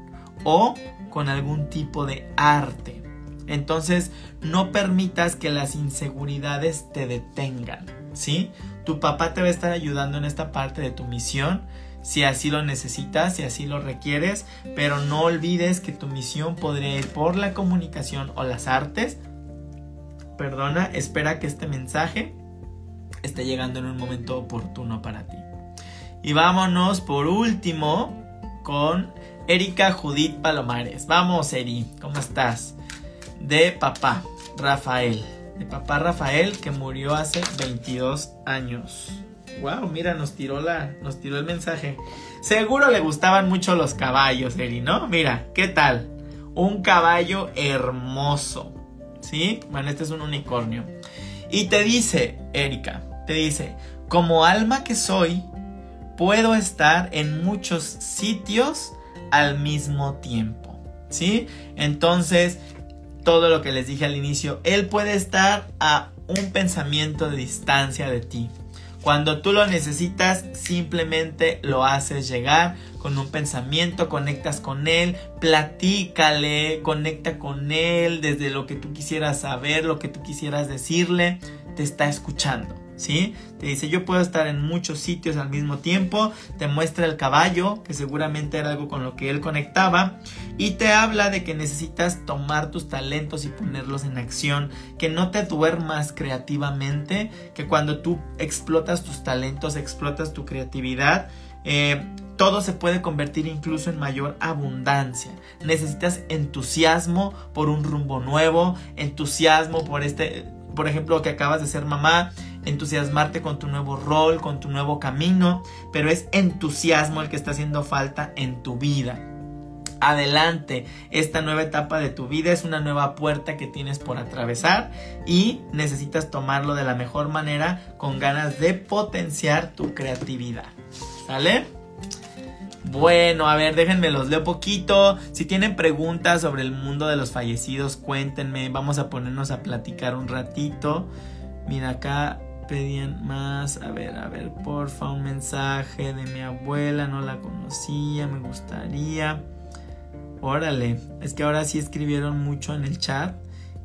[SPEAKER 1] o con algún tipo de arte. Entonces, no permitas que las inseguridades te detengan, ¿sí? Tu papá te va a estar ayudando en esta parte de tu misión, si así lo necesitas, si así lo requieres, pero no olvides que tu misión podría ir por la comunicación o las artes. Perdona, espera que este mensaje esté llegando en un momento oportuno para ti. Y vámonos por último con Erika Judith Palomares. Vamos, Eri, ¿cómo estás? De papá Rafael. De papá Rafael que murió hace 22 años. Wow, mira, nos tiró la, nos tiró el mensaje. Seguro le gustaban mucho los caballos, Eri, ¿no? Mira, ¿qué tal? Un caballo hermoso. ¿Sí? Bueno, este es un unicornio. Y te dice, Erika, te dice, como alma que soy, puedo estar en muchos sitios al mismo tiempo. ¿Sí? Entonces, todo lo que les dije al inicio, él puede estar a un pensamiento de distancia de ti. Cuando tú lo necesitas, simplemente lo haces llegar con un pensamiento, conectas con él, platícale, conecta con él desde lo que tú quisieras saber, lo que tú quisieras decirle, te está escuchando. ¿Sí? Te dice, yo puedo estar en muchos sitios al mismo tiempo, te muestra el caballo, que seguramente era algo con lo que él conectaba, y te habla de que necesitas tomar tus talentos y ponerlos en acción, que no te duermas creativamente, que cuando tú explotas tus talentos, explotas tu creatividad, eh, todo se puede convertir incluso en mayor abundancia. Necesitas entusiasmo por un rumbo nuevo, entusiasmo por este, por ejemplo, que acabas de ser mamá, entusiasmarte con tu nuevo rol, con tu nuevo camino, pero es entusiasmo el que está haciendo falta en tu vida. Adelante, esta nueva etapa de tu vida es una nueva puerta que tienes por atravesar y necesitas tomarlo de la mejor manera con ganas de potenciar tu creatividad. ¿Sale? Bueno, a ver, déjenme los leo poquito. Si tienen preguntas sobre el mundo de los fallecidos, cuéntenme. Vamos a ponernos a platicar un ratito. Mira, acá pedían más. A ver, a ver, porfa, un mensaje de mi abuela, no la conocía, me gustaría. Órale, es que ahora sí escribieron mucho en el chat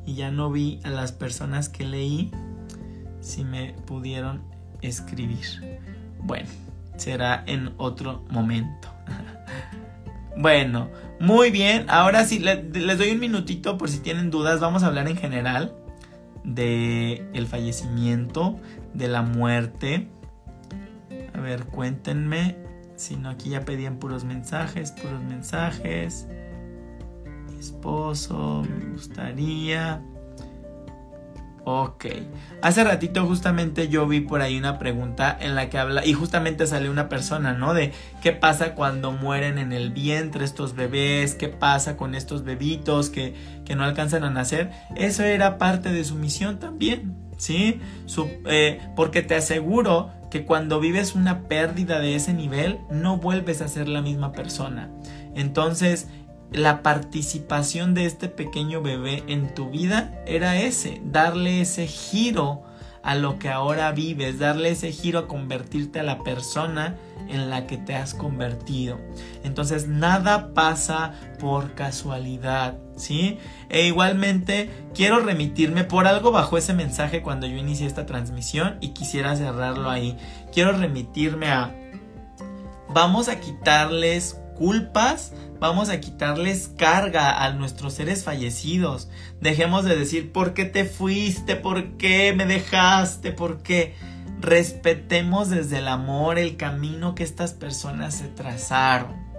[SPEAKER 1] y ya no vi a las personas que leí si me pudieron escribir. Bueno, será en otro momento. bueno, muy bien, ahora sí, les doy un minutito por si tienen dudas, vamos a hablar en general de el fallecimiento, de la muerte. A ver, cuéntenme. Si no, aquí ya pedían puros mensajes, puros mensajes. Mi esposo, me gustaría. Ok. Hace ratito justamente yo vi por ahí una pregunta en la que habla y justamente sale una persona, ¿no? De qué pasa cuando mueren en el vientre estos bebés, qué pasa con estos bebitos que, que no alcanzan a nacer. Eso era parte de su misión también, ¿sí? Eh, porque te aseguro que cuando vives una pérdida de ese nivel no vuelves a ser la misma persona. Entonces, la participación de este pequeño bebé en tu vida era ese, darle ese giro a lo que ahora vives, darle ese giro a convertirte a la persona en la que te has convertido. Entonces nada pasa por casualidad, ¿sí? E igualmente quiero remitirme por algo bajo ese mensaje cuando yo inicié esta transmisión y quisiera cerrarlo ahí. Quiero remitirme a vamos a quitarles culpas, vamos a quitarles carga a nuestros seres fallecidos. Dejemos de decir, ¿por qué te fuiste? ¿Por qué me dejaste? ¿Por qué? Respetemos desde el amor el camino que estas personas se trazaron.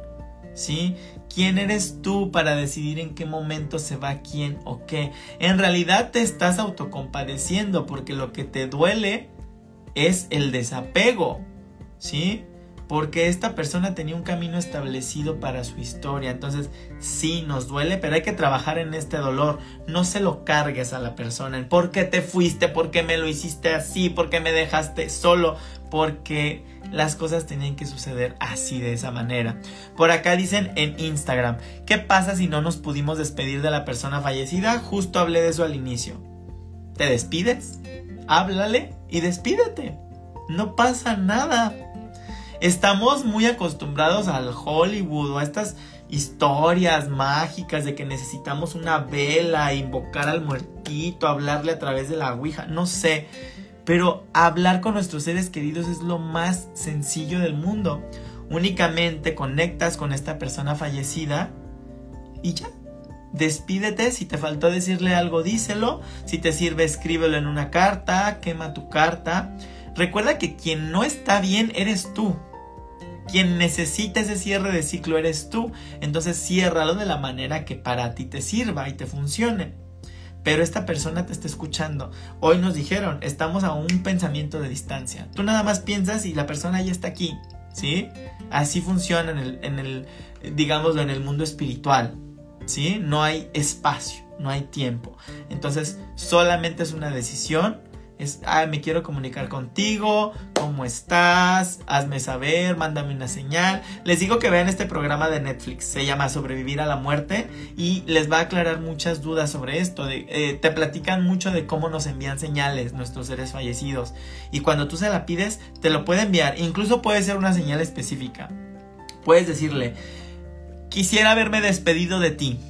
[SPEAKER 1] ¿sí? ¿Quién eres tú para decidir en qué momento se va quién o qué? En realidad te estás autocompadeciendo porque lo que te duele es el desapego, ¿sí? Porque esta persona tenía un camino establecido para su historia. Entonces, sí, nos duele, pero hay que trabajar en este dolor. No se lo cargues a la persona. ¿Por qué te fuiste? ¿Por qué me lo hiciste así? ¿Por qué me dejaste solo? Porque las cosas tenían que suceder así, de esa manera. Por acá dicen en Instagram, ¿qué pasa si no nos pudimos despedir de la persona fallecida? Justo hablé de eso al inicio. ¿Te despides? Háblale y despídete. No pasa nada. Estamos muy acostumbrados al Hollywood o a estas historias mágicas de que necesitamos una vela, invocar al muertito, hablarle a través de la Ouija, no sé. Pero hablar con nuestros seres queridos es lo más sencillo del mundo. Únicamente conectas con esta persona fallecida y ya. Despídete, si te faltó decirle algo, díselo. Si te sirve, escríbelo en una carta, quema tu carta. Recuerda que quien no está bien eres tú. Quien necesita ese cierre de ciclo eres tú. Entonces ciérralo de la manera que para ti te sirva y te funcione. Pero esta persona te está escuchando. Hoy nos dijeron, estamos a un pensamiento de distancia. Tú nada más piensas y la persona ya está aquí. ¿Sí? Así funciona en el, en el digámoslo, en el mundo espiritual. ¿Sí? No hay espacio, no hay tiempo. Entonces, solamente es una decisión es, me quiero comunicar contigo, ¿cómo estás? Hazme saber, mándame una señal. Les digo que vean este programa de Netflix, se llama Sobrevivir a la muerte y les va a aclarar muchas dudas sobre esto. Eh, te platican mucho de cómo nos envían señales nuestros seres fallecidos y cuando tú se la pides, te lo puede enviar. Incluso puede ser una señal específica. Puedes decirle, quisiera haberme despedido de ti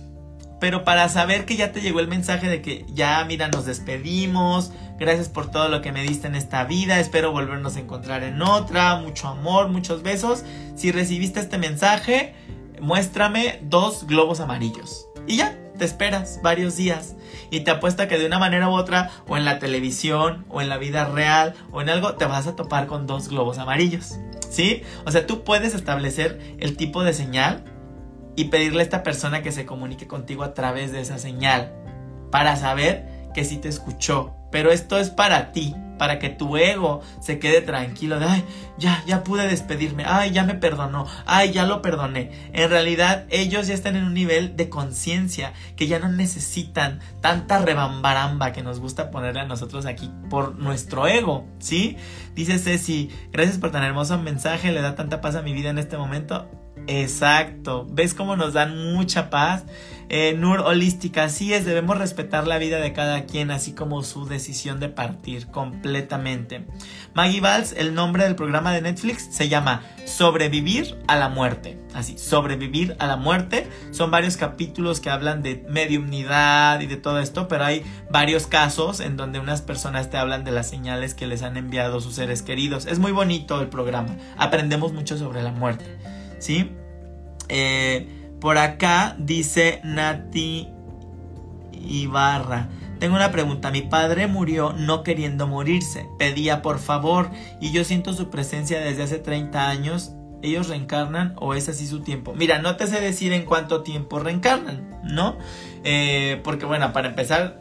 [SPEAKER 1] pero para saber que ya te llegó el mensaje de que ya, mira, nos despedimos, gracias por todo lo que me diste en esta vida, espero volvernos a encontrar en otra, mucho amor, muchos besos. Si recibiste este mensaje, muéstrame dos globos amarillos. Y ya, te esperas varios días. Y te apuesta que de una manera u otra, o en la televisión, o en la vida real, o en algo, te vas a topar con dos globos amarillos. ¿Sí? O sea, tú puedes establecer el tipo de señal y pedirle a esta persona que se comunique contigo a través de esa señal para saber que sí te escuchó. Pero esto es para ti, para que tu ego se quede tranquilo de, ay, ya, ya pude despedirme, ay, ya me perdonó, ay, ya lo perdoné. En realidad ellos ya están en un nivel de conciencia que ya no necesitan tanta rebambaramba que nos gusta ponerle a nosotros aquí por nuestro ego, ¿sí? Dice Ceci, gracias por tan hermoso mensaje, le da tanta paz a mi vida en este momento. Exacto. ¿Ves cómo nos dan mucha paz? Eh, Nur Holística, así es, debemos respetar la vida de cada quien, así como su decisión de partir completamente. Maggie Valls, el nombre del programa de Netflix se llama Sobrevivir a la muerte. Así, sobrevivir a la muerte. Son varios capítulos que hablan de mediumnidad y de todo esto, pero hay varios casos en donde unas personas te hablan de las señales que les han enviado sus seres queridos. Es muy bonito el programa. Aprendemos mucho sobre la muerte. ¿Sí? Eh, por acá dice Nati Ibarra. Tengo una pregunta. Mi padre murió no queriendo morirse. Pedía por favor y yo siento su presencia desde hace 30 años. ¿Ellos reencarnan o es así su tiempo? Mira, no te sé decir en cuánto tiempo reencarnan, ¿no? Eh, porque bueno, para empezar,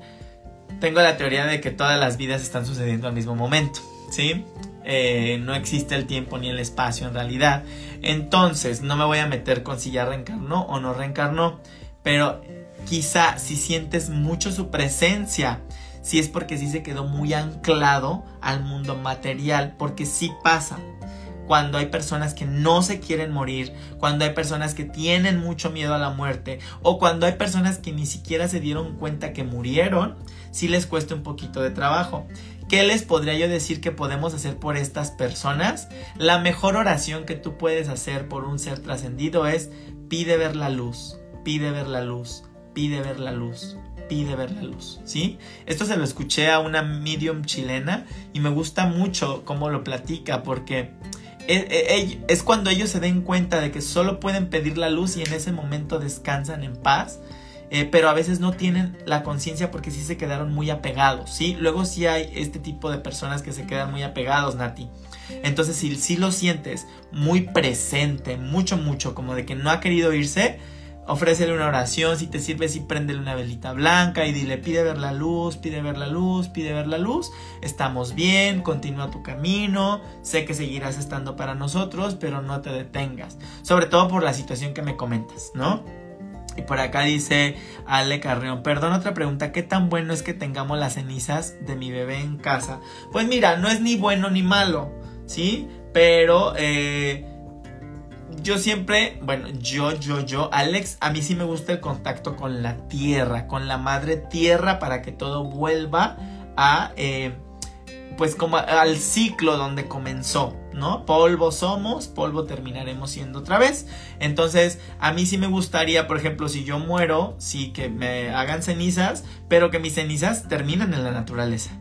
[SPEAKER 1] tengo la teoría de que todas las vidas están sucediendo al mismo momento, ¿sí? Eh, no existe el tiempo ni el espacio en realidad. Entonces, no me voy a meter con si ya reencarnó o no reencarnó, pero quizá si sientes mucho su presencia, si es porque sí se quedó muy anclado al mundo material, porque sí pasa. Cuando hay personas que no se quieren morir, cuando hay personas que tienen mucho miedo a la muerte, o cuando hay personas que ni siquiera se dieron cuenta que murieron, sí les cuesta un poquito de trabajo. ¿Qué les podría yo decir que podemos hacer por estas personas? La mejor oración que tú puedes hacer por un ser trascendido es pide ver la luz, pide ver la luz, pide ver la luz, pide ver la luz, ¿sí? Esto se lo escuché a una medium chilena y me gusta mucho cómo lo platica porque es cuando ellos se den cuenta de que solo pueden pedir la luz y en ese momento descansan en paz eh, pero a veces no tienen la conciencia porque sí se quedaron muy apegados, ¿sí? Luego sí hay este tipo de personas que se quedan muy apegados, Nati. Entonces, si, si lo sientes muy presente, mucho, mucho, como de que no ha querido irse, ofrécele una oración, si te sirve, si préndele una velita blanca y dile, pide ver la luz, pide ver la luz, pide ver la luz, estamos bien, continúa tu camino, sé que seguirás estando para nosotros, pero no te detengas, sobre todo por la situación que me comentas, ¿no? Y por acá dice Ale Carreón, perdón otra pregunta, ¿qué tan bueno es que tengamos las cenizas de mi bebé en casa? Pues mira, no es ni bueno ni malo, ¿sí? Pero eh, yo siempre, bueno, yo, yo, yo, Alex, a mí sí me gusta el contacto con la tierra, con la madre tierra para que todo vuelva a... Eh, pues como al ciclo donde comenzó, ¿no? Polvo somos, polvo terminaremos siendo otra vez. Entonces, a mí sí me gustaría, por ejemplo, si yo muero, sí que me hagan cenizas, pero que mis cenizas terminen en la naturaleza.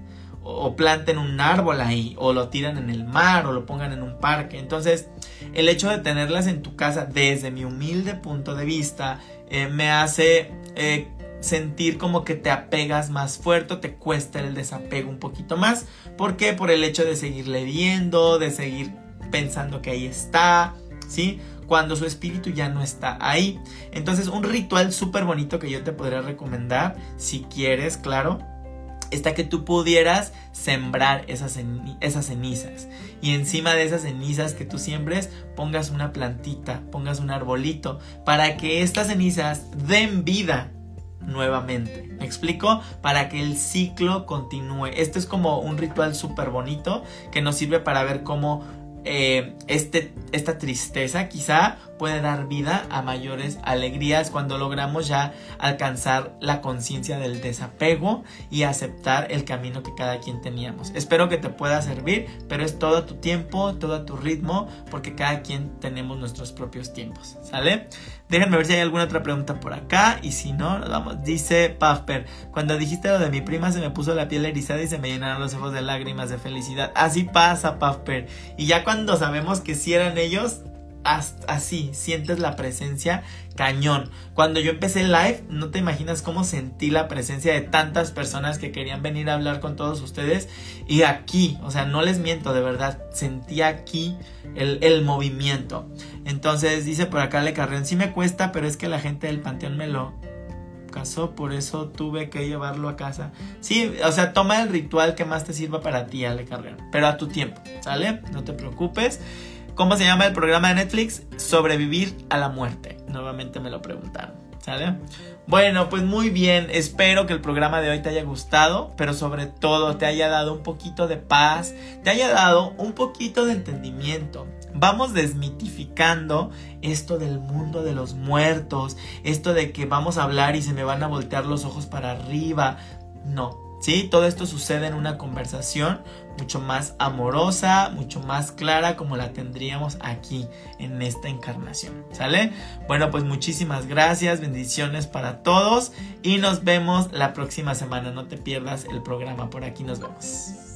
[SPEAKER 1] O planten un árbol ahí, o lo tiran en el mar, o lo pongan en un parque. Entonces, el hecho de tenerlas en tu casa, desde mi humilde punto de vista, eh, me hace eh, sentir como que te apegas más fuerte, te cuesta el desapego un poquito más. ¿Por qué? Por el hecho de seguirle viendo, de seguir pensando que ahí está, ¿sí? Cuando su espíritu ya no está ahí. Entonces, un ritual súper bonito que yo te podría recomendar, si quieres, claro, está que tú pudieras sembrar esas, esas cenizas. Y encima de esas cenizas que tú siembres, pongas una plantita, pongas un arbolito, para que estas cenizas den vida nuevamente. ¿Me explico? Para que el ciclo continúe. Esto es como un ritual súper bonito que nos sirve para ver cómo eh, este, esta tristeza quizá puede dar vida a mayores alegrías cuando logramos ya alcanzar la conciencia del desapego y aceptar el camino que cada quien teníamos. Espero que te pueda servir, pero es todo tu tiempo, todo tu ritmo, porque cada quien tenemos nuestros propios tiempos. ¿Sale? Déjenme ver si hay alguna otra pregunta por acá. Y si no, nos vamos. Dice Puffper, cuando dijiste lo de mi prima se me puso la piel erizada y se me llenaron los ojos de lágrimas de felicidad. Así pasa, Puffper. Y ya cuando sabemos que si eran ellos, así, sientes la presencia cañón. Cuando yo empecé el live, no te imaginas cómo sentí la presencia de tantas personas que querían venir a hablar con todos ustedes. Y aquí, o sea, no les miento, de verdad, sentí aquí el, el movimiento. Entonces dice por acá Le Carrión, sí me cuesta, pero es que la gente del Panteón me lo casó, por eso tuve que llevarlo a casa. Sí, o sea, toma el ritual que más te sirva para ti, Ale Carrión, pero a tu tiempo, ¿sale? No te preocupes. ¿Cómo se llama el programa de Netflix? Sobrevivir a la muerte. Nuevamente me lo preguntaron. ¿Sale? Bueno, pues muy bien. Espero que el programa de hoy te haya gustado, pero sobre todo te haya dado un poquito de paz, te haya dado un poquito de entendimiento. Vamos desmitificando esto del mundo de los muertos, esto de que vamos a hablar y se me van a voltear los ojos para arriba. No, ¿sí? Todo esto sucede en una conversación mucho más amorosa, mucho más clara como la tendríamos aquí en esta encarnación, ¿sale? Bueno, pues muchísimas gracias, bendiciones para todos y nos vemos la próxima semana, no te pierdas el programa, por aquí nos vemos.